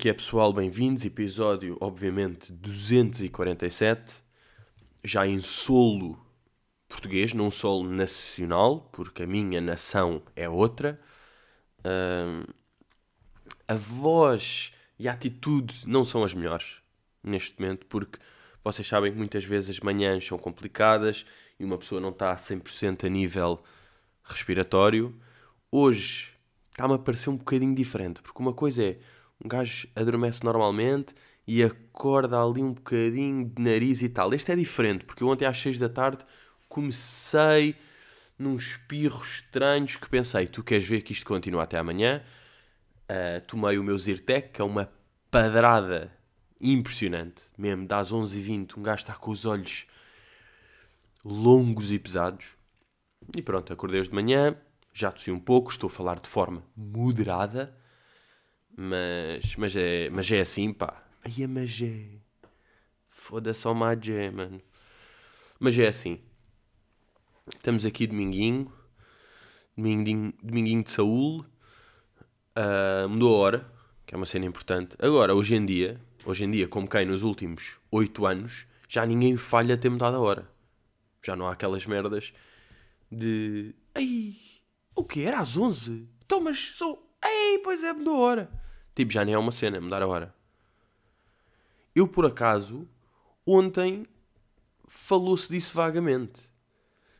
Que é, pessoal? Bem-vindos. Episódio, obviamente, 247. Já em solo português, não solo nacional, porque a minha nação é outra. Ahm, a voz e a atitude não são as melhores neste momento, porque vocês sabem que muitas vezes as manhãs são complicadas e uma pessoa não está a 100% a nível respiratório. Hoje está-me a parecer um bocadinho diferente, porque uma coisa é um gajo adormece normalmente e acorda ali um bocadinho de nariz e tal. Este é diferente, porque eu ontem às 6 da tarde comecei num espirro estranhos que pensei, tu queres ver que isto continua até amanhã? Uh, tomei o meu Zyrtec, que é uma padrada impressionante. Mesmo, das 11h20, um gajo está com os olhos longos e pesados. E pronto, acordei hoje de manhã, já tossi um pouco, estou a falar de forma moderada, mas, mas, é, mas é assim, pá. Ai, mas é. Foda-se ao Magé, mano. Mas é assim. Estamos aqui dominguinho, dominguinho, dominguinho de Saúl. Uh, mudou a hora, que é uma cena importante. Agora, hoje em dia, hoje em dia, como quem nos últimos 8 anos, já ninguém falha ter mudado a hora. Já não há aquelas merdas de. Ei, o que? Era às 11? Então, mas sou. Ei, pois é, mudou a hora. Tipo, já nem é uma cena, mudar a hora. Eu, por acaso, ontem falou-se disso vagamente.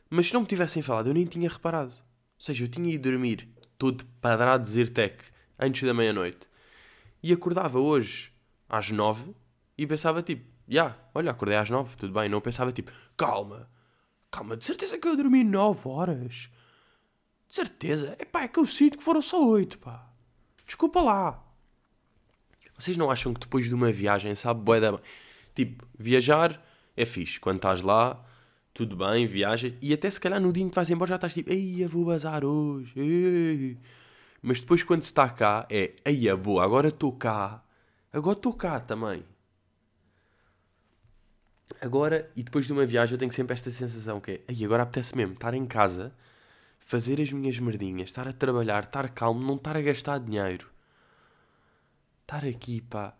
Mas se não me tivessem falado, eu nem tinha reparado. Ou seja, eu tinha ido dormir todo padrado de Zirtec antes da meia-noite e acordava hoje às nove e pensava tipo, já, yeah, olha, acordei às nove, tudo bem. Não pensava tipo, calma, calma, de certeza que eu dormi nove horas. De certeza. Epá, é que eu sinto que foram só oito, pá. Desculpa lá. Vocês não acham que depois de uma viagem, sabe, boé da... Tipo, viajar é fixe. Quando estás lá, tudo bem, viajas. E até se calhar no dia em que vais embora já estás tipo, ei, eu vou bazar hoje. Ei. Mas depois quando se está cá, é, ei, é boa, agora estou cá. Agora estou cá também. Agora, e depois de uma viagem, eu tenho sempre esta sensação que é, ei, agora apetece mesmo estar em casa, fazer as minhas merdinhas, estar a trabalhar, estar calmo, não estar a gastar dinheiro. Estar aqui, pá.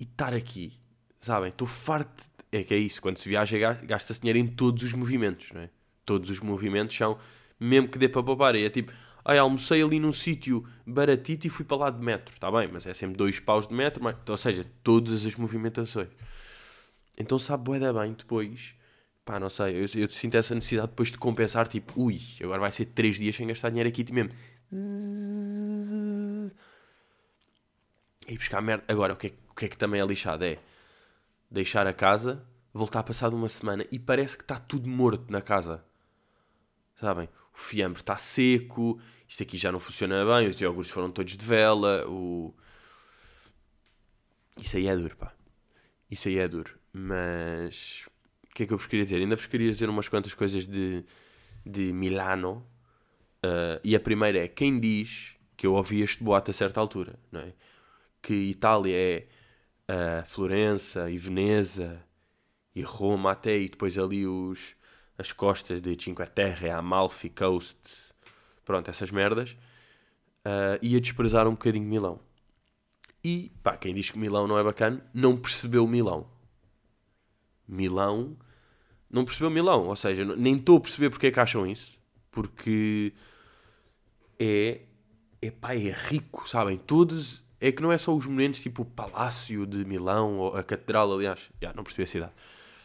E estar aqui. Sabem? Estou farto. É que é isso. Quando se viaja, gasta-se dinheiro em todos os movimentos, não é? Todos os movimentos são, mesmo que dê para poupar. E é tipo, ai, almocei ali num sítio baratito e fui para lá de metro. Está bem, mas é sempre dois paus de metro. Mas, ou seja, todas as movimentações. Então sabe bué da bem depois. Pá, não sei, eu, eu sinto essa necessidade depois de compensar, tipo, ui, agora vai ser três dias sem gastar dinheiro aqui mesmo. E buscar merda. Agora, o que, é, o que é que também é lixado? É deixar a casa, voltar passado uma semana e parece que está tudo morto na casa. Sabem? O fiambre está seco, isto aqui já não funciona bem, os iogurtes foram todos de vela, o... Isso aí é duro, pá. Isso aí é duro. Mas o que é que eu vos queria dizer? Ainda vos queria dizer umas quantas coisas de, de Milano. Uh, e a primeira é: quem diz que eu ouvi este boato a certa altura, não é? Que Itália é uh, Florença e Veneza e Roma até, e depois ali os, as costas de Cinque Terre, Amalfi Coast, pronto, essas merdas, uh, ia desprezar um bocadinho Milão. E, pá, quem diz que Milão não é bacana, não percebeu Milão. Milão. Não percebeu Milão, ou seja, nem estou a perceber porque é que acham isso, porque é. É pá, é rico, sabem? Todos. É que não é só os monumentos tipo o Palácio de Milão, ou a Catedral, aliás, já não percebi a cidade.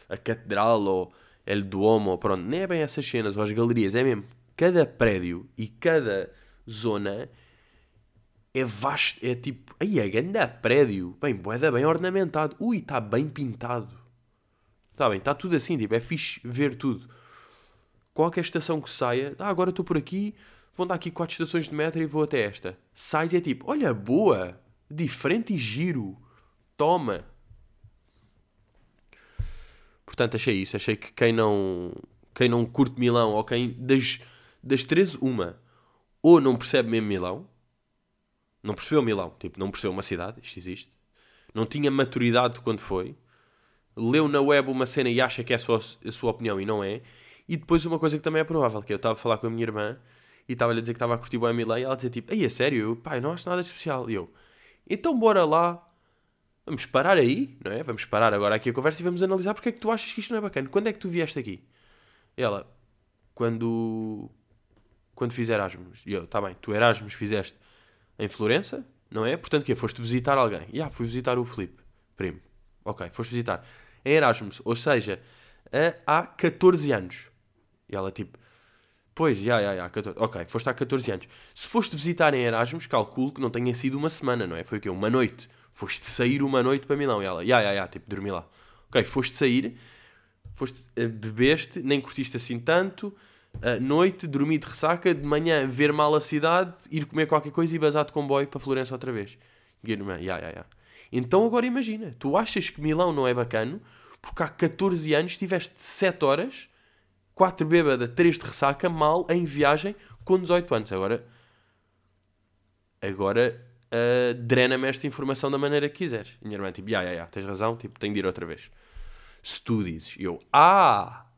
A Catedral, ou El Duomo, pronto, nem é bem essas cenas, ou as galerias, é mesmo. Cada prédio e cada zona é vasto, é tipo, aí é grande prédio, bem, boeda bem ornamentado, ui, está bem pintado. Está bem, está tudo assim, tipo, é fixe ver tudo. Qualquer estação que saia, ah, agora estou por aqui, vou dar aqui quatro estações de metro e vou até esta. Sais e é tipo, olha, boa, diferente e giro, toma. Portanto, achei isso. Achei que quem não, quem não curte Milão, ou quem, das, das 13, uma, ou não percebe mesmo Milão, não percebeu Milão, tipo, não percebeu uma cidade, isto existe, não tinha maturidade quando foi, leu na web uma cena e acha que é a sua, a sua opinião e não é. E depois uma coisa que também é provável, que eu estava a falar com a minha irmã e estava-lhe a dizer que estava a curtir o Milão e ela dizia tipo, aí é sério? Eu, pá, eu não acho nada de especial. E eu, Então bora lá. Vamos parar aí, não é? Vamos parar agora aqui a conversa e vamos analisar porque é que tu achas que isto não é bacana. Quando é que tu vieste aqui? Ela, quando. Quando fiz Erasmus. E eu, tá bem, tu Erasmus fizeste em Florença, não é? Portanto, que Foste visitar alguém. E ah, fui visitar o Filipe, primo. Ok, foste visitar. Em Erasmus, ou seja, há 14 anos. E ela, tipo, pois, já, já, já, 14. Ok, foste há 14 anos. Se foste visitar em Erasmus, calculo que não tenha sido uma semana, não é? Foi o quê? Uma noite. Foste sair uma noite para Milão. E ela, já, já, já, tipo, dormi lá. Ok, foste sair, foste, uh, bebeste, nem curtiste assim tanto, uh, noite, dormi de ressaca, de manhã ver mal a cidade, ir comer qualquer coisa e bazar de comboio para Florença outra vez. E eu, já, já, já. Então agora imagina, tu achas que Milão não é bacana porque há 14 anos tiveste 7 horas, 4 bêbada, 3 de ressaca, mal, em viagem, com 18 anos. Agora, agora uh, drena-me esta informação da maneira que quiseres. Minha irmã, tipo, ya, ya, ya, tens razão, tipo, tenho de ir outra vez. Se tu dizes, eu, ah,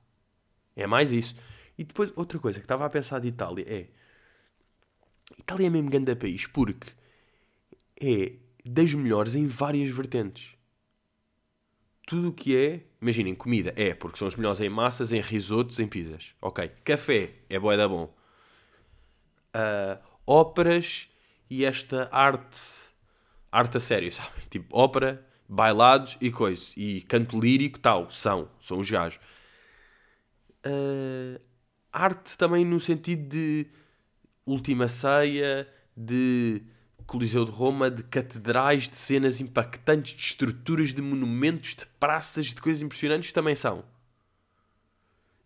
é mais isso. E depois, outra coisa que estava a pensar de Itália é, Itália é mesmo grande país, porque é das melhores em várias vertentes. Tudo o que é, imaginem, comida é, porque são os melhores em massas, em risotos, em pizzas. Ok. Café é boa da bom. Uh, óperas e esta arte, arte a sério, sabe? Tipo, ópera, bailados e coisas. E canto lírico, tal, são, são os gajos. Uh, arte também no sentido de última ceia, de Coliseu de Roma, de catedrais, de cenas impactantes, de estruturas, de monumentos, de praças, de coisas impressionantes, também são.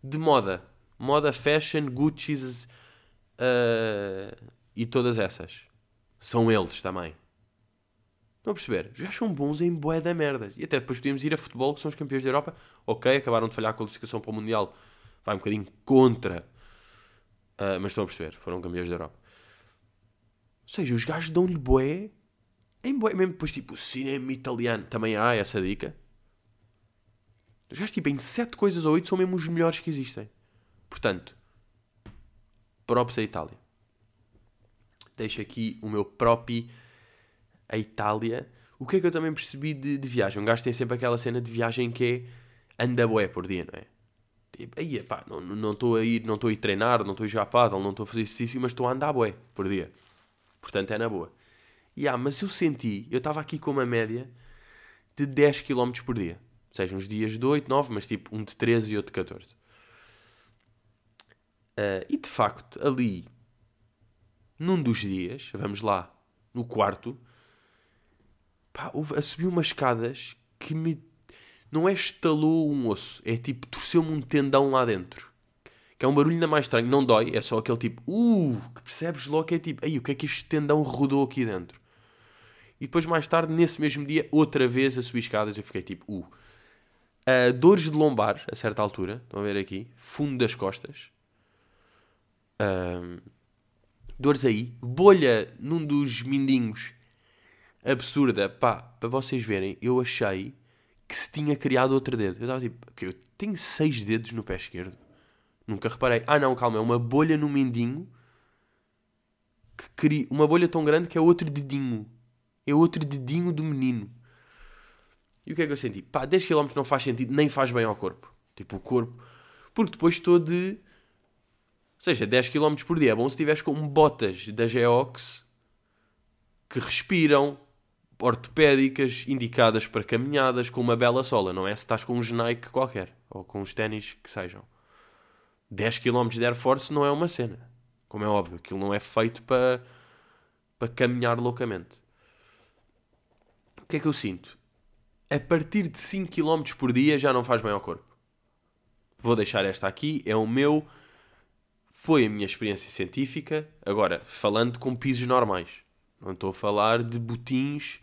De moda. Moda, fashion, Gucci's uh, e todas essas. São eles também. Estão a perceber? Já são bons em boé da merda. E até depois podíamos ir a futebol, que são os campeões da Europa. Ok, acabaram de falhar a qualificação para o Mundial. Vai um bocadinho contra. Uh, mas estão a perceber, foram campeões da Europa. Ou seja, os gajos dão-lhe boé em boé. Mesmo depois, tipo, cinema italiano. Também há essa dica. Os gajos, tipo, em 7 coisas ou 8 são mesmo os melhores que existem. Portanto, props a Itália. Deixo aqui o meu próprio a Itália. O que é que eu também percebi de, de viagem? Um gajo tem sempre aquela cena de viagem que é anda boé por dia, não é? Tipo, aí, pá, não estou a ir, não estou a ir treinar, não estou a jogar paddle, não estou a fazer exercício, mas estou a andar boé por dia. Portanto, é na boa. E ah, mas eu senti, eu estava aqui com uma média de 10 km por dia. Seja, uns dias de 8, 9, mas tipo um de 13 e outro de 14. Uh, ah, e de facto, ali, num dos dias, vamos lá, no quarto, pá, houve, subiu umas escadas que me. Não é estalou um osso, é tipo, torceu-me um tendão lá dentro que é um barulho ainda mais estranho, não dói, é só aquele tipo, uh, que percebes logo que é tipo, aí o que é que este tendão rodou aqui dentro? E depois mais tarde, nesse mesmo dia, outra vez a subir escadas, eu fiquei tipo, uh. Uh, dores de lombar, a certa altura, estão a ver aqui, fundo das costas. Uh, dores aí, bolha num dos mindinhos, absurda, pá, para vocês verem, eu achei que se tinha criado outro dedo. Eu estava tipo, eu tenho seis dedos no pé esquerdo. Nunca reparei. Ah, não, calma, é uma bolha no mindinho que cria uma bolha tão grande que é outro dedinho. É outro dedinho do menino. E o que é que eu senti? Pá, 10 km não faz sentido, nem faz bem ao corpo. Tipo, o corpo. Porque depois estou de. Ou seja, 10 km por dia é bom se estiveres com botas da Geox que respiram, ortopédicas, indicadas para caminhadas, com uma bela sola. Não é se estás com um Nike qualquer ou com os ténis que sejam. 10 km de Air Force não é uma cena. Como é óbvio, aquilo não é feito para, para caminhar loucamente. O que é que eu sinto? A partir de 5 km por dia já não faz bem ao corpo. Vou deixar esta aqui, é o meu. Foi a minha experiência científica. Agora, falando com pisos normais. Não estou a falar de botins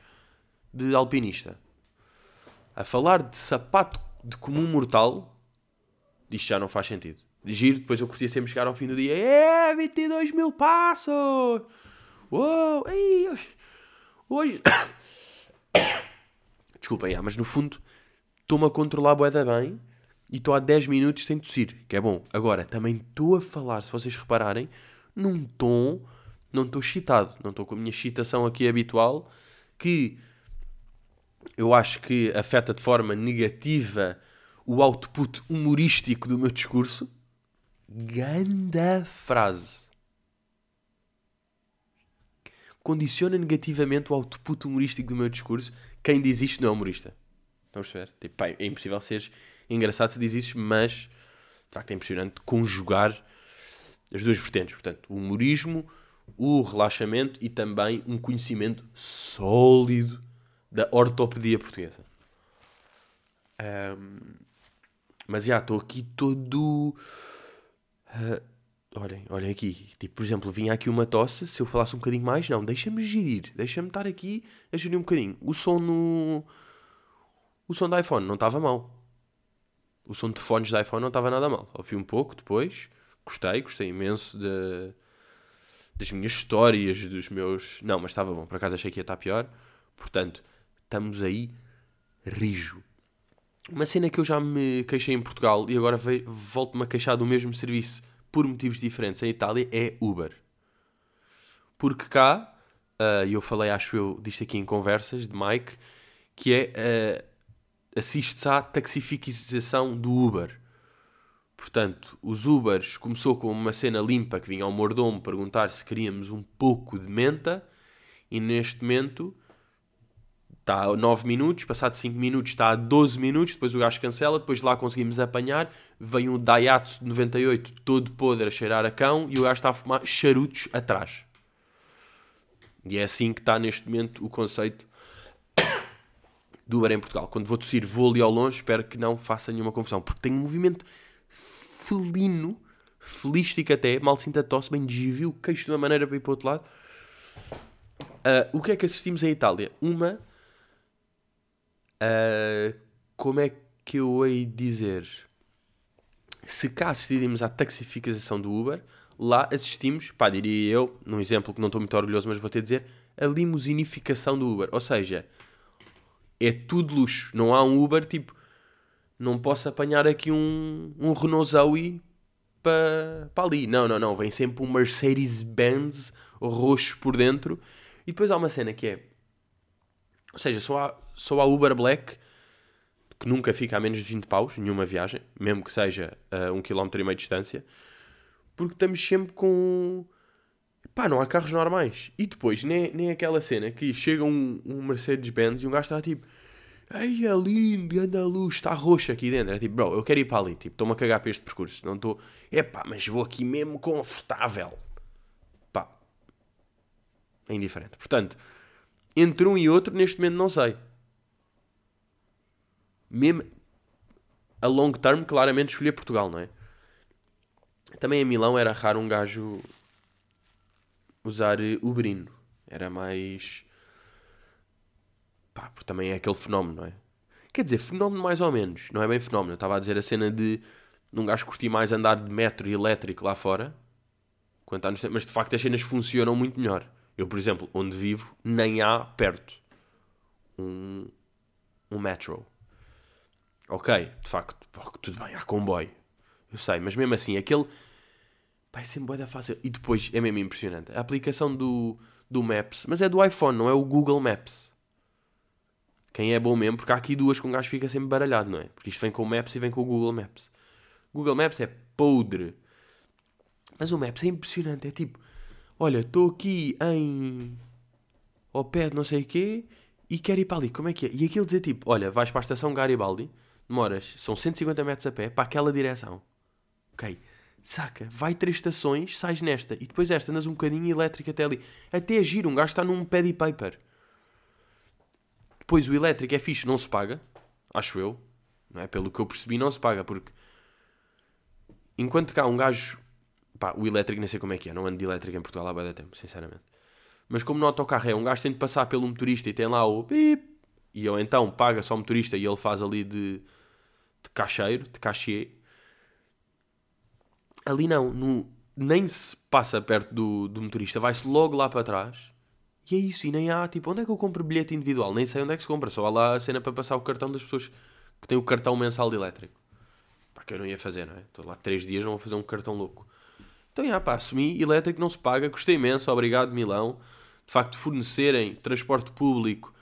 de alpinista. A falar de sapato de comum mortal, isto já não faz sentido giro, depois eu curtia sempre chegar ao fim do dia, é, 22 mil passos! Uou, ei, hoje... hoje... Desculpem, mas no fundo estou-me a controlar a boeda bem e estou há 10 minutos sem tossir, que é bom. Agora, também estou a falar, se vocês repararem, num tom, não estou excitado, não estou com a minha excitação aqui habitual, que eu acho que afeta de forma negativa o output humorístico do meu discurso. Ganda frase. Condiciona negativamente o output humorístico do meu discurso. Quem diz isto não é humorista. Vamos ver. Tipo, pá, é impossível seres engraçado se diz isso, mas de facto é impressionante conjugar as duas vertentes. Portanto, o humorismo, o relaxamento e também um conhecimento sólido da ortopedia portuguesa. Um, mas já estou aqui todo. Uh, olhem, olhem aqui. Tipo, por exemplo, vinha aqui uma tosse. Se eu falasse um bocadinho mais, não, deixa-me gerir. Deixa-me estar aqui a gerir um bocadinho. O som no. O som do iPhone não estava mal. O som de fones do iPhone não estava nada mal. Ouvi um pouco depois. Gostei, gostei imenso de, das minhas histórias, dos meus. Não, mas estava bom. Por acaso achei que ia estar pior. Portanto, estamos aí rijo. Uma cena que eu já me queixei em Portugal e agora volto-me a queixar do mesmo serviço por motivos diferentes em Itália é Uber. Porque cá, e uh, eu falei, acho eu, disto aqui em conversas de Mike, que é uh, assiste-se à taxificação do Uber. Portanto, os Ubers começou com uma cena limpa que vinha ao mordomo perguntar se queríamos um pouco de menta e neste momento está a 9 minutos, passado 5 minutos está a 12 minutos, depois o gajo cancela, depois lá conseguimos apanhar, vem um Daihatsu de 98 todo podre a cheirar a cão e o gajo está a fumar charutos atrás. E é assim que está neste momento o conceito do Uber em Portugal. Quando vou tossir, vou ali ao longe, espero que não faça nenhuma confusão, porque tem um movimento felino, felístico até, mal sinta tosse, bem desvio o queixo de uma maneira para ir para o outro lado. Uh, o que é que assistimos em Itália? Uma Uh, como é que eu hei dizer? Se cá assistirmos à taxificação do Uber, lá assistimos, pá, diria eu, num exemplo que não estou muito orgulhoso, mas vou ter de dizer, a limusinificação do Uber. Ou seja, é tudo luxo. Não há um Uber tipo, não posso apanhar aqui um, um Renault Zoe para pa ali. Não, não, não. Vem sempre um Mercedes-Benz roxo por dentro. E depois há uma cena que é. Ou seja, só há só há Uber Black, que nunca fica a menos de 20 paus, nenhuma viagem, mesmo que seja a um quilómetro e meio de distância, porque estamos sempre com. Pá, não há carros normais. E depois, nem, nem aquela cena que chega um, um Mercedes-Benz e um gajo está tipo. Ei, é lindo, anda a luz, está roxo aqui dentro. É tipo, bro, eu quero ir para ali. Tipo, estou-me a cagar para este percurso. Não estou. É pá, mas vou aqui mesmo confortável. Pá. É indiferente. Portanto, entre um e outro, neste momento não sei mesmo a long term, claramente escolher Portugal, não é? Também em Milão era raro um gajo usar Uberino. Era mais. Pá, porque também é aquele fenómeno, não é? Quer dizer, fenómeno mais ou menos. Não é bem fenómeno. Eu estava a dizer a cena de um gajo curtir mais andar de metro elétrico lá fora. Mas de facto as cenas funcionam muito melhor. Eu, por exemplo, onde vivo, nem há perto um, um metro. Ok, de facto, tudo bem, há comboio. Eu sei, mas mesmo assim, aquele. Vai ser sempre fácil. E depois é mesmo impressionante. A aplicação do, do Maps, mas é do iPhone, não é o Google Maps. Quem é bom mesmo, porque há aqui duas com um gajo fica sempre baralhado, não é? Porque isto vem com o Maps e vem com o Google Maps. Google Maps é podre. Mas o Maps é impressionante. É tipo, olha, estou aqui em. ao pé de não sei o quê e quero ir para ali. Como é que é? E aquilo dizer tipo, olha, vais para a estação Garibaldi demoras, são 150 metros a pé para aquela direção. Ok, saca, vai três estações, sais nesta e depois esta, andas um bocadinho elétrico até ali. Até agir, um gajo está num pad paper. Depois o elétrico é fixe, não se paga, acho eu, não é? Pelo que eu percebi, não se paga, porque enquanto cá um gajo, pá, o elétrico nem sei como é que é, não ando de elétrico em Portugal há bem tempo, sinceramente. Mas como no autocarro é, um gajo tem de passar pelo motorista e tem lá o pip, e eu então paga só o motorista e ele faz ali de de cacheiro, de cachê. Ali não, no, nem se passa perto do, do motorista, vai-se logo lá para trás. E é isso, e nem há, tipo, onde é que eu compro bilhete individual? Nem sei onde é que se compra, só há lá a cena para passar o cartão das pessoas que têm o cartão mensal de elétrico. Pá, que eu não ia fazer, não é? Estou lá três dias, não vou fazer um cartão louco. Então, já, pá, assumi, elétrico não se paga, gostei imenso, obrigado, Milão. de facto fornecerem transporte público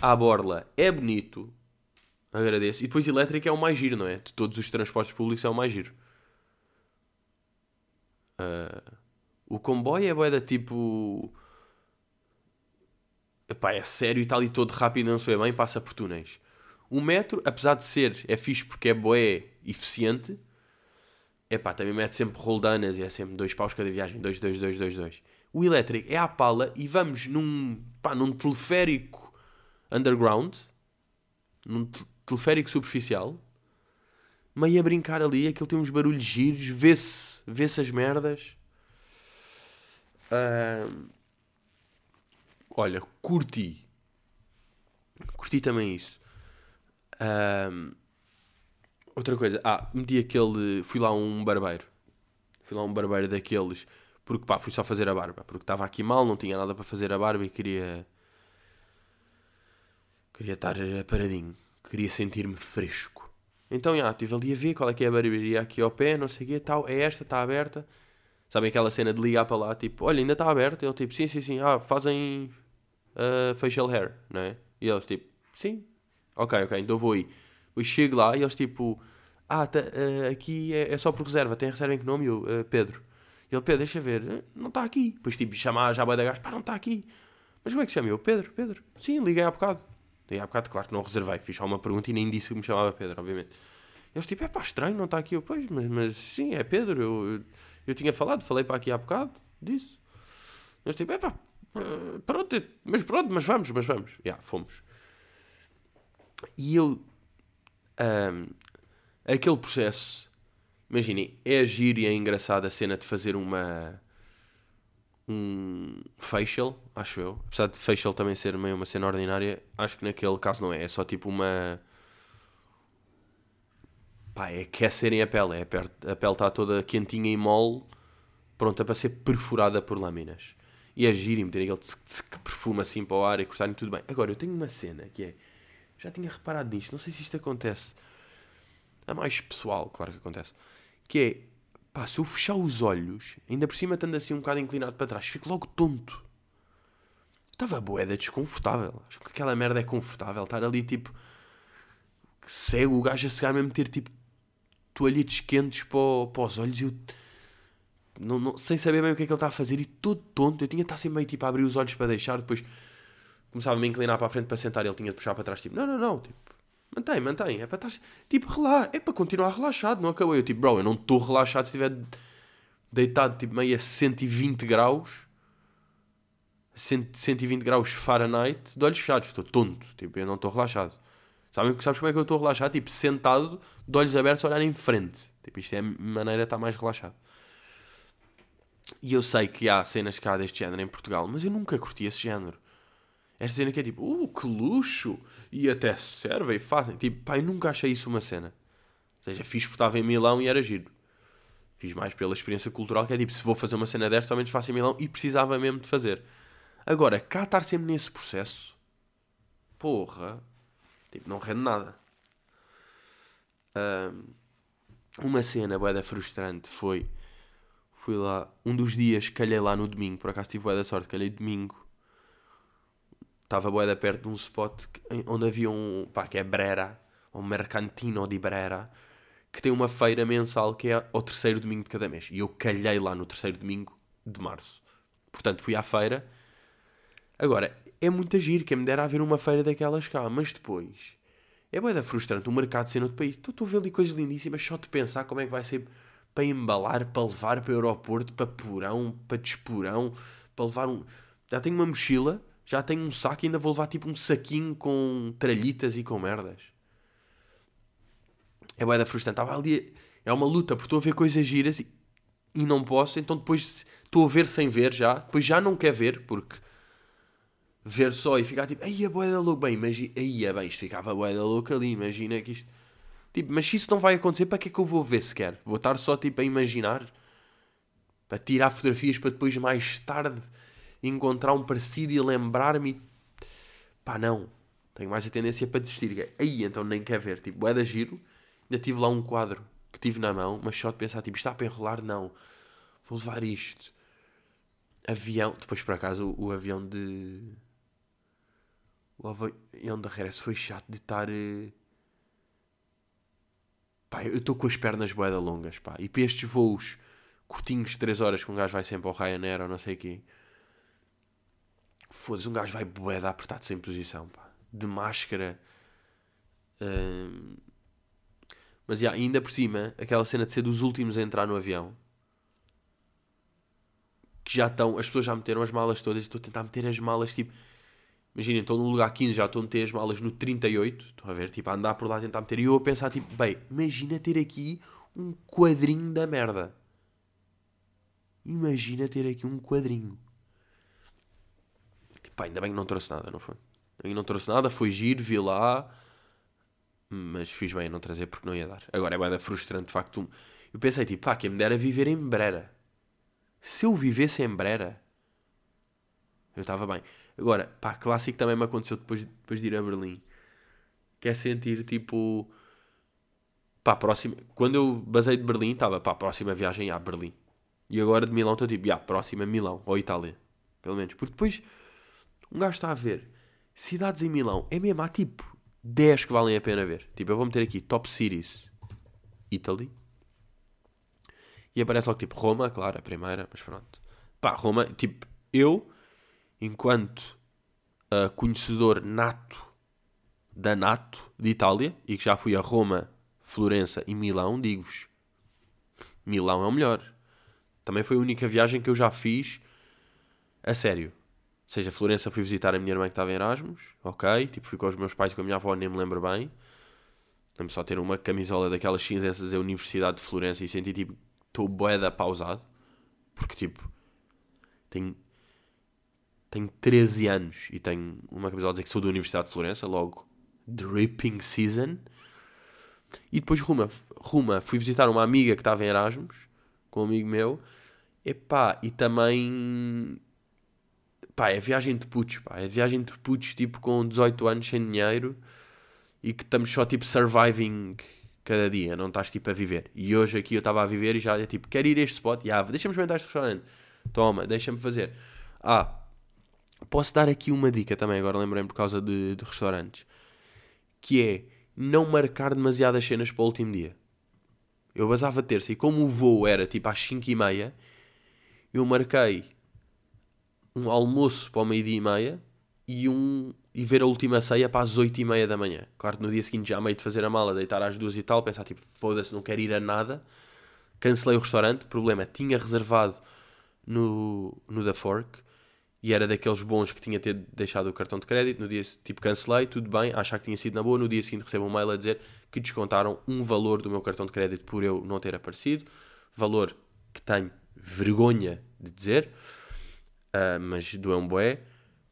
à borla é bonito. Agradeço. E depois elétrico é o mais giro, não é? De todos os transportes públicos é o mais giro. Uh, o comboio é boeda tipo. Epá, é sério e tal e todo rápido, não se vê bem, passa por túneis. O metro, apesar de ser, é fixe porque é boé eficiente. Epá, também mete sempre roldanas e é sempre dois paus cada viagem. Dois, dois, dois, dois, dois. O elétrico é à pala e vamos num, pá, num teleférico underground. Num teleférico superficial. Meio a brincar ali, aquilo tem uns barulhos giros, vê-se vê, -se, as merdas. Uh, olha, curti. Curti também isso. Uh, outra coisa, ah, meti aquele. Fui lá um barbeiro. Fui lá um barbeiro daqueles. Porque pá, fui só fazer a barba. Porque estava aqui mal, não tinha nada para fazer a barba e queria. Queria estar paradinho. Queria sentir-me fresco. Então, já, estive ali a ver qual é que é a barbearia aqui ao pé, não sei o quê, tal. É esta, está aberta. Sabem aquela cena de ligar para lá, tipo, olha, ainda está aberto. Ele tipo, sim, sim, sim, ah, fazem uh, facial hair, não é? E eles tipo, sim. Ok, ok, então vou aí. Depois chego lá e eles tipo, ah, tá, uh, aqui é, é, só por reserva, tem reserva em que nome? Eu, uh, Pedro. E ele, Pedro, deixa ver, não está aqui. Depois tipo, chamar já a da gás, pá, não está aqui. Mas como é que chama? Eu, Pedro, Pedro. Sim, liguei há bocado. Liguei há bocado, claro que não reservei. Fiz só uma pergunta e nem disse que me chamava Pedro, obviamente. Eles tipo, é pá, estranho, não está aqui. Eu, pois, mas, mas sim, é Pedro, eu, eu eu tinha falado, falei para aqui há bocado disso. Mas tipo, é pá, pronto, mas pronto, mas vamos, mas vamos. Já, yeah, fomos. E eu. Um, aquele processo, imaginem, é giro e é engraçado a cena de fazer uma. Um facial, acho eu. Apesar de facial também ser meio uma cena ordinária, acho que naquele caso não é. É só tipo uma pá, é aquecerem a pele. É a pele, a pele está toda quentinha e mole, pronta para ser perfurada por lâminas. E é giro e meter aquele tsk, tsk, perfume assim para o ar e cortarem tudo bem. Agora, eu tenho uma cena que é. Já tinha reparado nisto, não sei se isto acontece. É mais pessoal, claro que acontece. Que é, pá, se eu fechar os olhos, ainda por cima estando assim um bocado inclinado para trás, fico logo tonto. Estava boeda desconfortável. Acho que aquela merda é confortável. Estar ali tipo. Cego, o gajo a chegar mesmo ter tipo toalhetes quentes para, para os olhos e eu, não, não, sem saber bem o que é que ele está a fazer e todo tonto. Eu tinha de estar assim meio tipo a abrir os olhos para deixar, depois começava a inclinar para a frente para sentar e ele tinha de puxar para trás, tipo, não, não, não, tipo, mantém, mantém, é para estar, tipo, relaxa, é para continuar relaxado, não acabou. Eu, tipo, bro, eu não estou relaxado se estiver deitado, tipo, meio a 120 graus, 120 graus Fahrenheit, de olhos fechados, estou tonto, tipo, eu não estou relaxado. Sabem, sabes como é que eu estou relaxado? Tipo, sentado, de olhos abertos, a olhar em frente. Tipo, isto é a maneira de estar mais relaxado. E eu sei que há cenas cá deste género em Portugal, mas eu nunca curti esse género. Esta cena que é tipo, uh, que luxo! E até servem e fazem. Tipo, eu nunca achei isso uma cena. Ou seja, fiz porque estava em Milão e era giro. Fiz mais pela experiência cultural, que é tipo, se vou fazer uma cena desta, ao menos faço em Milão e precisava mesmo de fazer. Agora, cá estar sempre nesse processo, porra, Tipo, não rende nada. Um, uma cena boeda frustrante foi. Fui lá, um dos dias calhei lá no domingo, por acaso tive boeda sorte, calhei domingo. Estava boeda perto de um spot onde havia um, pá, que é Brera, um Mercantino di Brera, que tem uma feira mensal que é ao terceiro domingo de cada mês. E eu calhei lá no terceiro domingo de março. Portanto, fui à feira. Agora, é muito agir, quem me dera haver uma feira daquelas cá, mas depois é bem frustrante o mercado ser outro país. Estou a ver ali coisas lindíssimas, só de pensar como é que vai ser para embalar, para levar para o aeroporto, para porão, para desporão, para levar um. Já tenho uma mochila, já tenho um saco e ainda vou levar tipo um saquinho com tralhitas e com merdas. É bem frustrante. Estava ali. É uma luta, porque estou a ver coisas giras e, e não posso, então depois estou a ver sem ver já, depois já não quer ver, porque ver só e ficar tipo, aí a boeda louca, bem, imagina, aí é bem, isto ficava a boeda louca ali, imagina que isto. Tipo, mas se isso não vai acontecer, para que é que eu vou ver sequer? Vou estar só tipo a imaginar, para tirar fotografias para depois mais tarde encontrar um parecido e lembrar-me. Pá, não. Tenho mais a tendência para desistir. Aí então nem quer ver. Tipo, é da giro. Ainda tive lá um quadro que tive na mão, mas só de pensar, tipo, está para enrolar? Não. Vou levar isto. avião. Depois, por acaso, o, o avião de. O avião de regresso foi chato de estar. eh, Pá, eu estou com as pernas boeda longas, pá. E para estes voos curtinhos de 3 horas que um gajo vai sempre ao Ryanair ou não sei o quê. Foda-se, um gajo vai boeda apertado sem posição, pá. De máscara. Hum, Mas, já, ainda por cima, aquela cena de ser dos últimos a entrar no avião. Que já estão, as pessoas já meteram as malas todas. Estou a tentar meter as malas, tipo... Imaginem, estou no lugar 15, já estou a meter as malas no 38. Estão a ver, tipo, a andar por lá a tentar meter. E eu a pensar, tipo, bem, imagina ter aqui um quadrinho da merda. Imagina ter aqui um quadrinho. Pá, ainda bem que não trouxe nada, não foi? Ainda não trouxe nada, foi giro, vi lá. Mas fiz bem em não trazer porque não ia dar. Agora é bem frustrante, de facto. Eu pensei, tipo, pá, quem me dera viver em Brera. Se eu vivesse em Brera, eu estava bem. Agora, pá, clássico também me aconteceu depois, depois de ir a Berlim. Que é sentir, tipo... Pá, próxima... Quando eu basei de Berlim, estava, pá, próxima viagem a Berlim. E agora de Milão estou tipo, já, próxima Milão, ou Itália. Pelo menos. Porque depois, um gajo está a ver cidades em Milão. É mesmo, há tipo 10 que valem a pena ver. Tipo, eu vou meter aqui Top Cities Italy. E aparece logo tipo Roma, claro, a primeira, mas pronto. Pá, Roma, tipo, eu, enquanto ah, conhecedor nato da nato de Itália, e que já fui a Roma, Florença e Milão, digo-vos, Milão é o melhor. Também foi a única viagem que eu já fiz a sério. Seja, Florença fui visitar a minha irmã que estava em Erasmus, ok. Tipo, fui com os meus pais e com a minha avó, nem me lembro bem. Lembro só ter uma camisola daquelas cinzensas da Universidade de Florença e senti tipo, estou boeda pausado. Porque tipo, tenho, tenho 13 anos e tenho uma camisola a dizer que sou da Universidade de Florença, logo Dripping Season. E depois Roma, Roma, fui visitar uma amiga que estava em Erasmus, com um amigo meu. Epá, e também pá, é viagem de putos, pá, é viagem de putos tipo com 18 anos sem dinheiro e que estamos só tipo surviving cada dia, não estás tipo a viver. E hoje aqui eu estava a viver e já é tipo, quero ir a este spot, e ah, deixa-me experimentar este restaurante, toma, deixa-me fazer. Ah, posso dar aqui uma dica também, agora lembrei-me por causa de, de restaurantes, que é não marcar demasiadas cenas para o último dia. Eu basava terça e como o voo era tipo às 5 e meia, eu marquei um almoço para o meio-dia e meia e, um, e ver a última ceia para as 8 e meia da manhã. Claro que no dia seguinte já meio de fazer a mala, deitar às duas e tal, pensar tipo, foda-se, não quero ir a nada. Cancelei o restaurante, problema, tinha reservado no, no The Fork e era daqueles bons que tinha ter deixado o cartão de crédito. No dia tipo, cancelei, tudo bem, achar que tinha sido na boa. No dia seguinte recebo um mail a dizer que descontaram um valor do meu cartão de crédito por eu não ter aparecido. Valor que tenho vergonha de dizer. Uh, mas doeu um boé.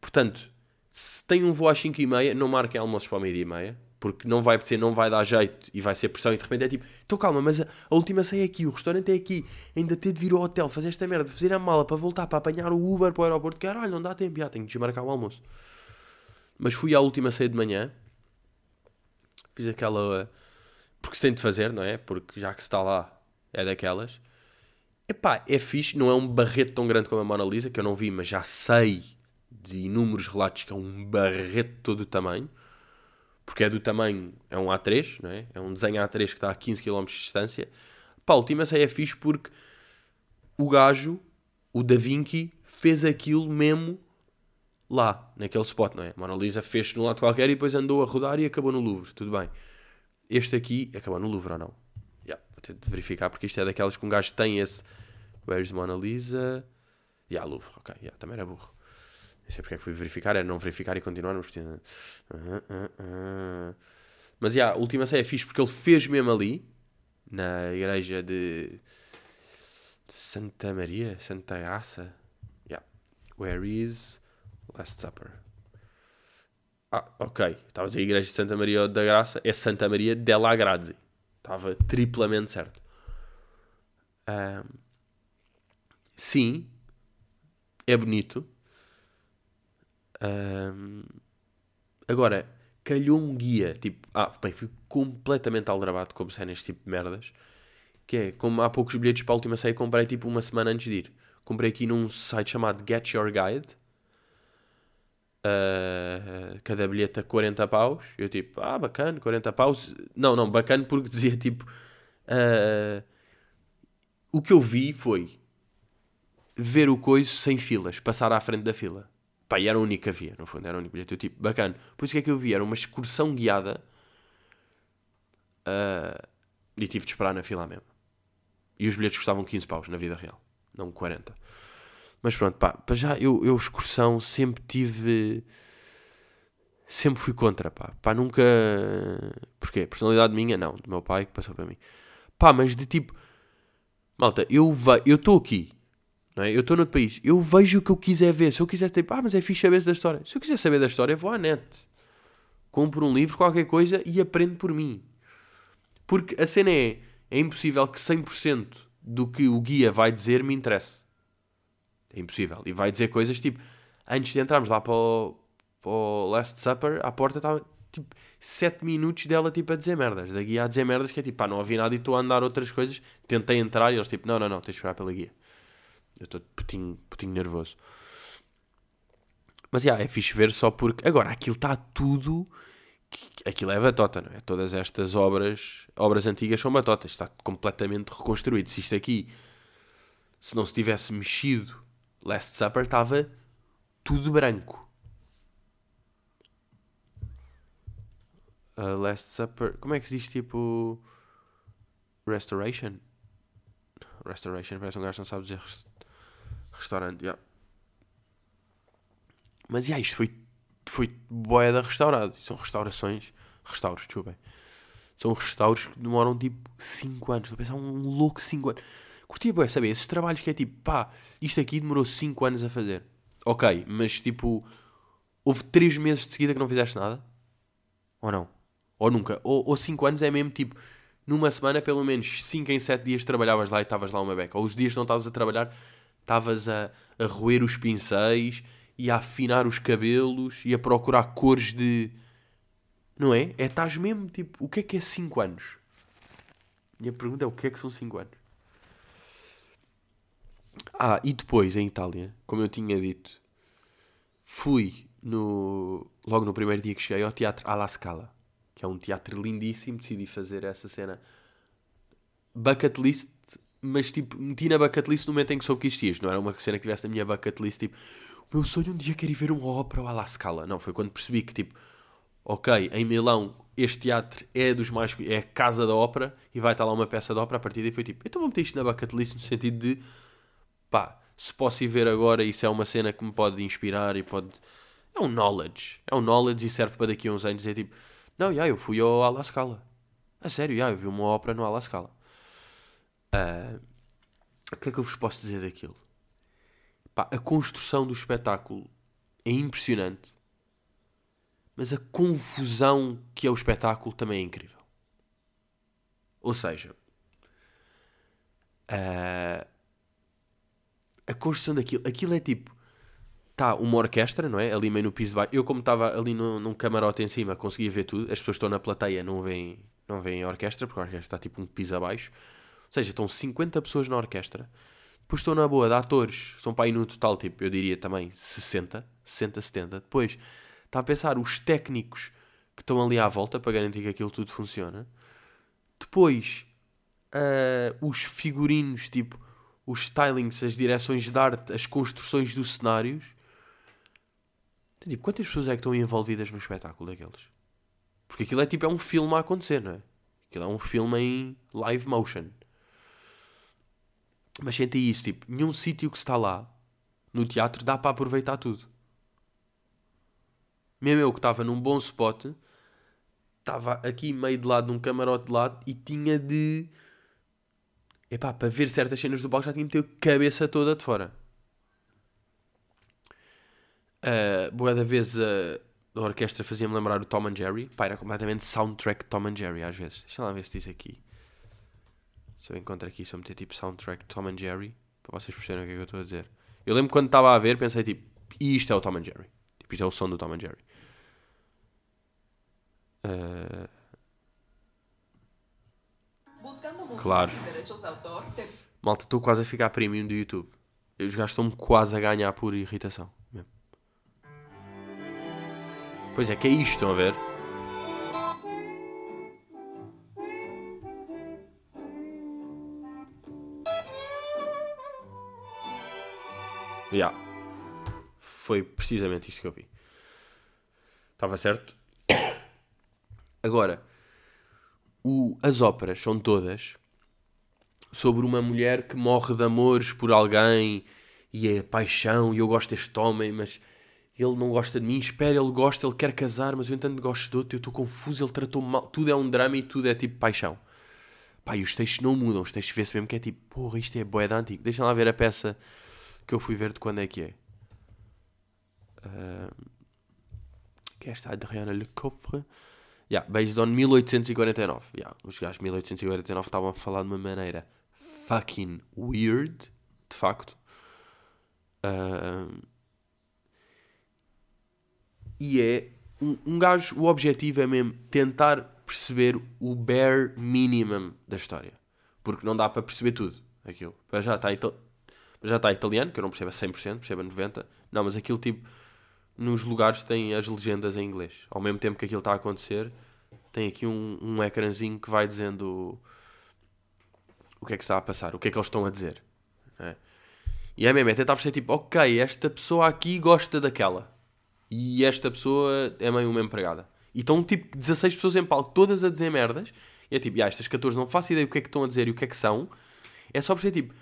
Portanto, se tem um voo às 5 e meia, não marquem almoços para o meio-dia e meia, porque não vai apetecer, não vai dar jeito e vai ser pressão. E de repente é tipo, então calma, mas a, a última ceia é aqui, o restaurante é aqui, ainda ter de vir ao hotel, fazer esta merda, fazer a mala para voltar, para apanhar o Uber para o aeroporto. Caralho, não dá tempo, já tenho de desmarcar o almoço. Mas fui à última ceia de manhã, fiz aquela. Porque se tem de fazer, não é? Porque já que se está lá, é daquelas. Epá, é fixe, não é um barreto tão grande como a Mona Lisa, que eu não vi, mas já sei de inúmeros relatos que é um barreto todo o tamanho, porque é do tamanho, é um A3, não é? É um desenho A3 que está a 15 km de distância. Pá, a última ceia é fixe porque o gajo, o Da Vinci, fez aquilo mesmo lá, naquele spot, não é? A Mona Lisa fez num lado qualquer e depois andou a rodar e acabou no Louvre, tudo bem. Este aqui acabou no Louvre ou não? Ter de verificar porque isto é daquelas que um gajo tem esse. Where's Mona Lisa? Yeah, Louvre, ok, yeah, também era burro. Não sei porque é que fui verificar, era não verificar e continuar, mas. Ah, ah, ah. Mas, yeah, a última ceia é fixe porque ele fez mesmo ali, na igreja de, Santa Maria, Santa Graça. Yeah. Where is Last Supper? Ah, ok. Estava a a igreja de Santa Maria da Graça, é Santa Maria della Grazie. Estava triplamente certo. Sim, é bonito. Agora, calhou um guia. Tipo, ah, bem, fui completamente aldrabado como sai neste tipo de merdas. Que é, como há poucos bilhetes para a última ceia, comprei tipo uma semana antes de ir. Comprei aqui num site chamado Get Your Guide. Uh, cada bilhete a 40 paus. Eu tipo, ah, bacana, 40 paus. Não, não, bacana porque dizia tipo. Uh, o que eu vi foi ver o coiso sem filas, passar à frente da fila. Pá, e era a única via, no fundo, era o único bilhete. Eu tipo, bacana. Por isso que é que eu vi, era uma excursão guiada. Uh, e tive de esperar na fila mesmo. E os bilhetes custavam 15 paus na vida real, não 40. Mas pronto, pá, para já eu, eu excursão sempre tive. Sempre fui contra, pá. Pá, nunca. Porquê? Personalidade minha? Não, do meu pai que passou para mim. Pá, mas de tipo. Malta, eu estou aqui. Não é? Eu estou no outro país. Eu vejo o que eu quiser ver. Se eu quiser tipo, ah, mas é fixe saber da história. Se eu quiser saber da história, vou à net. Compro um livro, qualquer coisa e aprendo por mim. Porque a cena é. É impossível que 100% do que o guia vai dizer me interesse. É impossível. E vai dizer coisas tipo, antes de entrarmos lá para o, para o Last Supper, à porta estava tipo 7 minutos dela tipo a dizer merdas. Da guia a dizer merdas que é tipo, pá, não havia nada e estou a andar outras coisas. Tentei entrar e eles tipo, não, não, não, tens de esperar pela guia. Eu estou putinho, putinho nervoso. Mas yeah, é fixe ver só porque. Agora, aquilo está tudo. Aquilo é batota, não é? Todas estas obras, obras antigas são batotas. Está completamente reconstruído. Se isto aqui, se não se tivesse mexido Last Supper estava tudo branco. Uh, Last Supper. Como é que se diz tipo. Restoration? Restoration, parece um gajo que não sabe dizer rest... restaurante. Yeah. Mas yeah, isto foi, foi boeda restaurado. São restaurações. Restauros, desculpem. São restauros que demoram tipo 5 anos. Estou a pensar um louco 5 anos. Curtia bem saber esses trabalhos que é tipo, pá, isto aqui demorou 5 anos a fazer. Ok, mas tipo, houve 3 meses de seguida que não fizeste nada? Ou não? Ou nunca? Ou 5 anos é mesmo tipo, numa semana pelo menos 5 em 7 dias trabalhavas lá e estavas lá uma beca. Ou os dias que não estavas a trabalhar, estavas a, a roer os pincéis e a afinar os cabelos e a procurar cores de. Não é? É estás mesmo tipo, o que é que é 5 anos? Minha pergunta é o que é que são 5 anos? Ah, e depois, em Itália, como eu tinha dito, fui no, logo no primeiro dia que cheguei ao Teatro Alla Scala, que é um teatro lindíssimo. Decidi fazer essa cena bucket list, mas tipo, meti na bucket list no momento em que soube que existias. Não era uma cena que tivesse na minha bucket list, tipo, o meu sonho um dia quer ir ver uma ópera ao Alla Scala. Não, foi quando percebi que, tipo, ok, em Milão este teatro é dos mais. é a casa da ópera e vai estar lá uma peça de ópera. A partir daí foi tipo, então vou meter isto na bucket list no sentido de pá, se posso ir ver agora, isso é uma cena que me pode inspirar e pode. É um knowledge. É um knowledge e serve para daqui a uns anos dizer tipo, não, já, eu fui ao Ala Scala. A sério, já, eu vi uma ópera no Ala Scala. Uh, o que é que eu vos posso dizer daquilo? Pá, a construção do espetáculo é impressionante. Mas a confusão que é o espetáculo também é incrível. Ou seja, uh, a construção daquilo, aquilo é tipo, está uma orquestra, não é? Ali meio no piso de baixo. Eu, como estava ali no, num camarote em cima, conseguia ver tudo. As pessoas estão na plateia, não veem, não veem a orquestra, porque a orquestra está tipo um piso abaixo. Ou seja, estão 50 pessoas na orquestra. Depois estou na boa de atores, são para aí no total, tipo, eu diria também 60, 60, 70. Depois está a pensar os técnicos que estão ali à volta para garantir que aquilo tudo funciona. Depois uh, os figurinos, tipo, os stylings, as direções de arte, as construções dos cenários. Tipo, quantas pessoas é que estão envolvidas no espetáculo daqueles? Porque aquilo é tipo é um filme a acontecer, não é? Aquilo é um filme em live motion. Mas sente isso, tipo, nenhum sítio que está lá no teatro dá para aproveitar tudo. Mesmo eu que estava num bom spot, estava aqui meio de lado num camarote de lado e tinha de epá, para ver certas cenas do palco já tinha ter a cabeça toda de fora. Uh, boa da vez uh, a orquestra fazia-me lembrar o Tom and Jerry. Pá, era completamente soundtrack Tom and Jerry às vezes. Deixa lá ver se diz aqui. Se eu encontro aqui, se eu meter tipo soundtrack Tom and Jerry, para vocês perceberem o que é que eu estou a dizer. Eu lembro quando estava a ver, pensei tipo, isto é o Tom and Jerry. Tipo, isto é o som do Tom and Jerry. Uh, Claro. Malta, estou quase a ficar premium do YouTube. os gajos estão quase a ganhar por irritação. Mesmo. Pois é, que é isto, estão a ver? Yeah. Foi precisamente isto que eu vi. Estava certo? Agora, o, as óperas são todas sobre uma mulher que morre de amores por alguém e é paixão e eu gosto deste homem, mas ele não gosta de mim, espera, ele gosta, ele quer casar, mas eu entanto gosto de outro, eu estou confuso, ele tratou mal, tudo é um drama e tudo é tipo paixão. Pá, e os textos não mudam, os textos vê-se mesmo que é tipo, porra, isto é boeda antigo. Deixa lá ver a peça que eu fui ver de quando é que é. Uh, que é esta Adriana Le Coffre. Yeah, based on 1849. Yeah, os gajos de 1849 estavam a falar de uma maneira fucking weird, de facto. Uh, e é um, um gajo, o objetivo é mesmo tentar perceber o bare minimum da história. Porque não dá para perceber tudo aquilo. Já está, já está italiano, que eu não percebo a 100%, percebo a 90%. Não, mas aquilo tipo, nos lugares tem as legendas em inglês. Ao mesmo tempo que aquilo está a acontecer, tem aqui um, um ecrãzinho que vai dizendo o que é que está a passar, o que é que eles estão a dizer. É? E é mesmo, é tentar perceber tipo, ok, esta pessoa aqui gosta daquela. E esta pessoa é meio uma empregada. E estão tipo 16 pessoas em palco, todas a dizer merdas. E é tipo, ah, estas 14 não faço ideia o que é que estão a dizer e o que é que são. É só perceber tipo,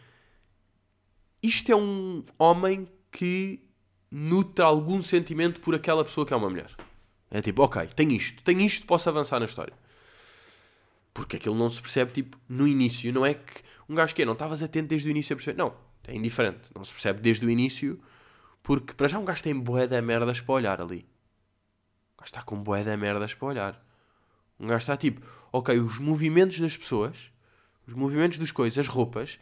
isto é um homem que nutre algum sentimento por aquela pessoa que é uma mulher. É tipo, ok, tem isto, tem isto, posso avançar na história. Porque aquilo não se percebe, tipo, no início. Não é que um gajo que é, não estavas atento desde o início a perceber. Não, é indiferente. Não se percebe desde o início, porque para já um gajo tem boé de merdas para olhar ali. Um gajo está com boé de merdas para olhar. Um gajo está tipo, ok, os movimentos das pessoas, os movimentos das coisas, as roupas,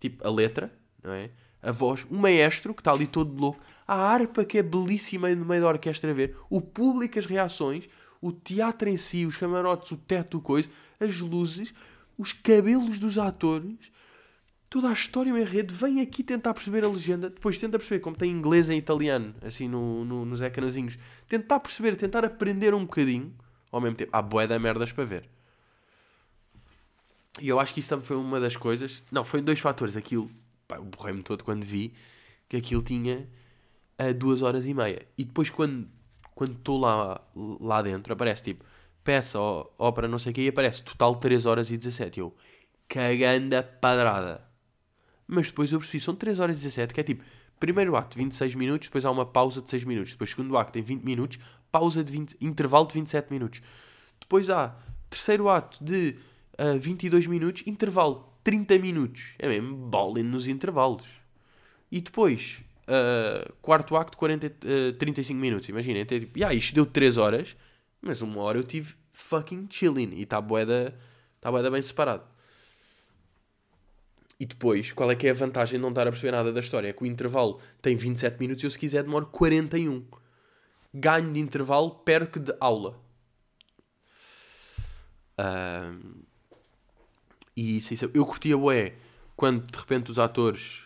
tipo, a letra, não é? A voz, o maestro que está ali todo louco, a harpa que é belíssima no meio da orquestra a ver, o público, as reações, o teatro em si, os camarotes, o teto, coisa, as luzes, os cabelos dos atores, toda a história e o enredo, vem aqui tentar perceber a legenda, depois tenta perceber como tem inglês e italiano, assim no, no, nos ecrãzinhos, tentar perceber, tentar aprender um bocadinho, ao mesmo tempo, há boé da merdas para ver. E eu acho que isso também foi uma das coisas, não, foi dois fatores, aquilo, pá, eu borrei-me todo quando vi que aquilo tinha a duas horas e meia, e depois quando quando estou lá, lá dentro, aparece tipo peça ou ópera, não sei o que, e aparece total 3 horas e 17. Eu, caganda padrada. Mas depois eu percebi, são 3 horas e 17, que é tipo, primeiro ato 26 minutos, depois há uma pausa de 6 minutos, depois segundo ato tem 20 minutos, pausa de 20, intervalo de 27 minutos. Depois há terceiro ato de uh, 22 minutos, intervalo 30 minutos. É mesmo, bowling nos intervalos. E depois, uh, quarto acto, 40, uh, 35 minutos. Imagina, então, tipo, yeah, isto deu 3 horas, mas uma hora eu tive fucking chilling e está boeda, tá boeda bem separado. E depois, qual é que é a vantagem de não estar a perceber nada da história? É que o intervalo tem 27 minutos e eu, se quiser, demoro 41. Ganho de intervalo, perco de aula. Uh, e isso, isso, eu curtia, bué, quando de repente os atores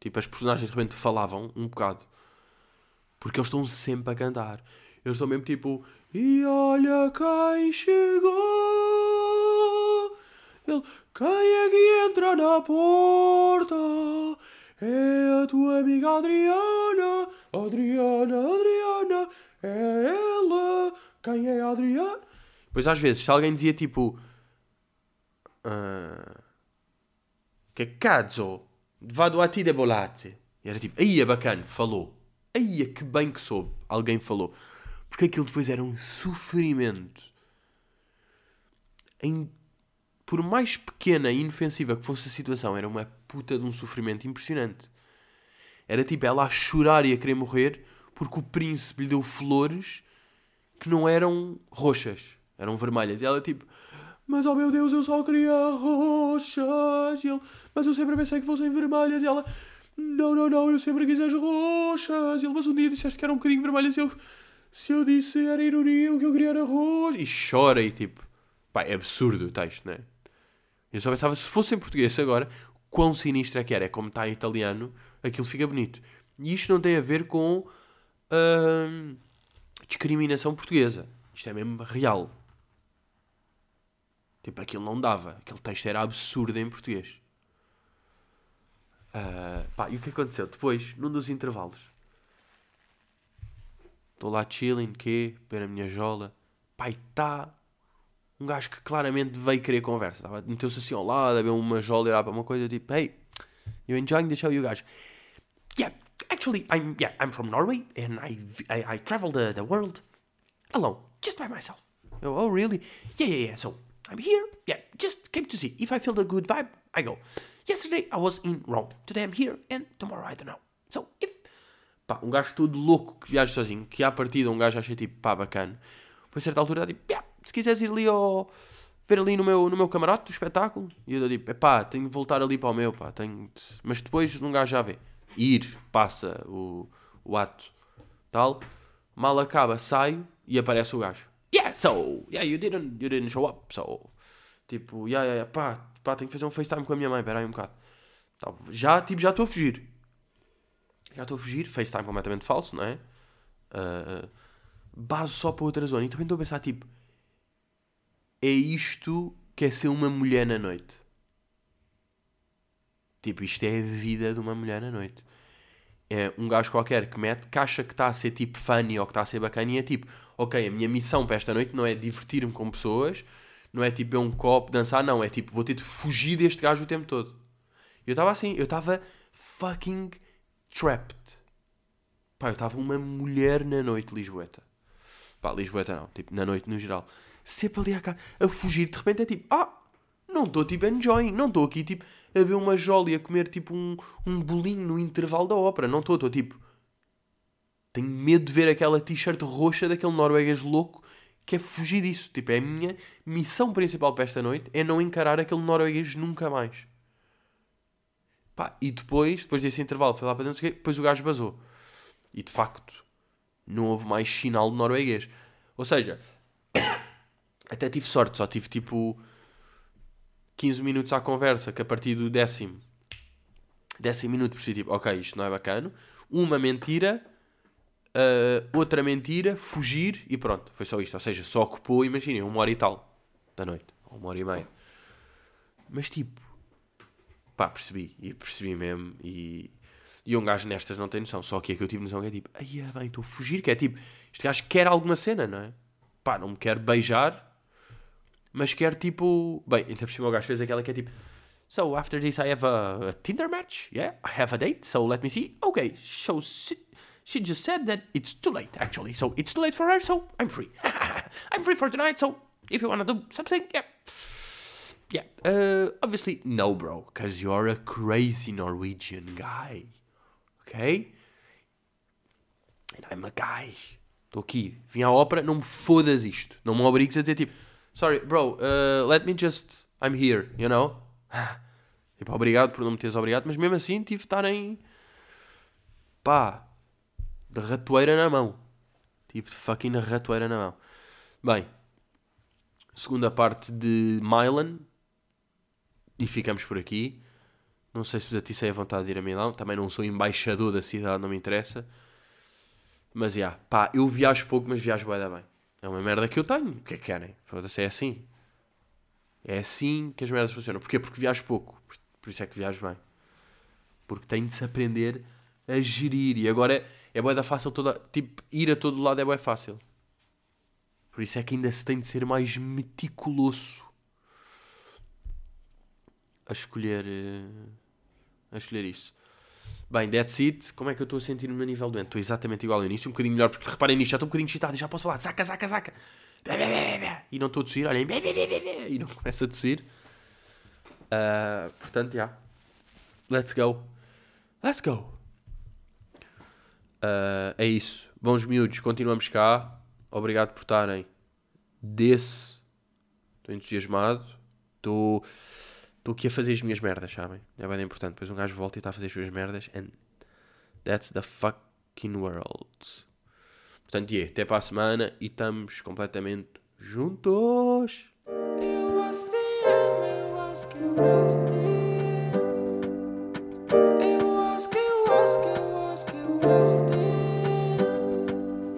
Tipo, as personagens de repente falavam um bocado. Porque eles estão sempre a cantar. Eles estão mesmo tipo. E olha quem chegou! Ele, quem é que entra na porta? É a tua amiga Adriana. Adriana, Adriana. É ela. Quem é a Adriana? Pois às vezes, se alguém dizia tipo. Uh, que cazzo? Vado a ti de bolate. E era tipo, aí é bacana, falou. Aí é que bem que soube, alguém falou. Porque aquilo depois era um sofrimento. Em, por mais pequena e inofensiva que fosse a situação, era uma puta de um sofrimento impressionante. Era tipo ela a chorar e a querer morrer porque o príncipe lhe deu flores que não eram roxas, eram vermelhas. E ela tipo, mas oh meu Deus, eu só queria roxas. E ele, mas eu sempre pensei que fossem vermelhas. E ela, não, não, não, eu sempre quis as roxas. E ele, mas um dia disseste que eram um bocadinho vermelhas. E eu, se eu disse era ironia, o que eu queria era roxas. E chora e tipo, pá, é absurdo o texto, não é? Eu só pensava, se fosse em português agora, quão sinistro é que era. É como está em italiano, aquilo fica bonito. E isto não tem a ver com hum, discriminação portuguesa. Isto é mesmo real. Tipo, aquilo não dava. Aquele texto era absurdo em português. Uh, pá, e o que aconteceu? Depois, num dos intervalos, estou lá chilling, quê? Ver a minha jola. E está um gajo que claramente veio querer conversa. Meteu-se assim ao lado, a ver uma jola olhar para uma coisa tipo, hey, you enjoying the show? O gajo, yeah, actually, I'm, yeah, I'm from Norway and I, I, I travel the, the world alone, just by myself. Oh, really? Yeah, yeah, yeah. So I'm here. Yeah, just came to see. If I feel the good vibe, I go. Yesterday I was in Rome. Today I'm here and tomorrow I don't know. So if. Pá, um gajo todo louco que viaja sozinho, que à partida um gajo acha tipo, pá, bacana. Por certa altura, tipo, yeah, se quiseres ir ali ao. ver ali no meu, no meu camarote do espetáculo. E eu digo, pá, tenho de voltar ali para o meu, pá, tenho. Mas depois um gajo já vê. Ir, passa o, o ato, tal. Mal acaba, saio e aparece o gajo. Yeah, so, yeah, you didn't, you didn't show up, so. Tipo, yeah, yeah, pá, pá, tenho que fazer um FaceTime com a minha mãe, peraí um bocado. Já, tipo, já estou a fugir. Já estou a fugir, FaceTime completamente falso, não é? Uh, base só para outra zona. E também estou a pensar, tipo, é isto que é ser uma mulher na noite. Tipo, isto é a vida de uma mulher na noite. É um gajo qualquer que mete que acha que está a ser tipo funny ou que está a ser bacana e é tipo, ok, a minha missão para esta noite não é divertir-me com pessoas, não é tipo beber um copo, dançar, não, é tipo, vou ter de fugir deste gajo o tempo todo. Eu estava assim, eu estava fucking trapped. Pá, eu estava uma mulher na noite lisboeta. Pá, lisboeta não, tipo, na noite no geral sempre ali a, a fugir, de repente é tipo, ah, não estou tipo enjoying, não estou aqui tipo a ver uma jolie, a comer tipo um, um bolinho no intervalo da ópera, não estou, estou tipo, tenho medo de ver aquela t-shirt roxa daquele norueguês louco que é fugir disso. Tipo, é a minha missão principal para esta noite é não encarar aquele norueguês nunca mais. Pá, e depois, depois desse intervalo, foi lá para dentro, depois o gajo basou. E de facto, não houve mais sinal de norueguês. Ou seja, até tive sorte, só tive tipo 15 minutos à conversa, que a partir do décimo, décimo minuto percebi tipo, ok, isto não é bacana. Uma mentira, uh, outra mentira, fugir e pronto, foi só isto. Ou seja, só ocupou, imaginem, uma hora e tal da noite, ou uma hora e meia. Mas tipo, pá, percebi, e percebi mesmo, e, e um gajo nestas não tem noção. Só que é que eu tive noção que é tipo, ai é bem, estou a fugir, que é tipo, este gajo quer alguma cena, não é? Pá, não me quer beijar, mas quer tipo. Bem, então por cima o gajo fez aquela que é tipo. So after this I have a, a, Tinder match. Yeah, I have a date. So let me see. Okay, so she, she just said that it's too late actually. So it's too late for her. So I'm free. I'm free for tonight. So if you wanna do something, yeah. Yeah. Uh, obviously no, bro, because you're a crazy Norwegian guy. Okay. And I'm a guy. Estou aqui, vim à ópera, não me fodas isto. Não me obrigues a dizer tipo sorry, bro, uh, let me just, I'm here, you know? tipo, obrigado por não me teres obrigado, mas mesmo assim tive de estar em, pá, de ratoeira na mão. Tive de fucking ratoeira na mão. Bem, segunda parte de Milan, e ficamos por aqui. Não sei se vos atiçei a vontade de ir a Milão, também não sou embaixador da cidade, não me interessa. Mas, já, yeah, pá, eu viajo pouco, mas viajo bem. É uma merda que eu tenho. O que é que querem? Foda-se, é assim. É assim que as merdas funcionam. Porquê? Porque viajo pouco. Por isso é que viajo bem. Porque tem de se aprender a gerir. E agora é, é boa fácil toda. Tipo, ir a todo lado é boa fácil. Por isso é que ainda se tem de ser mais meticuloso a escolher. Eh, a escolher isso. Bem, that's it. Como é que eu estou a sentir no meu nível doente? Estou exatamente igual ao início, um bocadinho melhor, porque reparem nisto, já estou um bocadinho excitado e já posso falar, saca, saca, saca. E não estou a tossir, olhem, e não começo a tossir. Uh, portanto, já. Yeah. Let's go. Let's go. Uh, é isso. Bons miúdos, continuamos cá. Obrigado por estarem desse. Estou entusiasmado. Estou. Estou aqui a fazer as minhas merdas, sabem? É bem importante. Depois um gajo volta e está a fazer as suas merdas. And that's the fucking world. Portanto, yeah, até para a semana e estamos completamente juntos. Eu ask, eu ask, eu ask, eu ask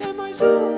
É mais um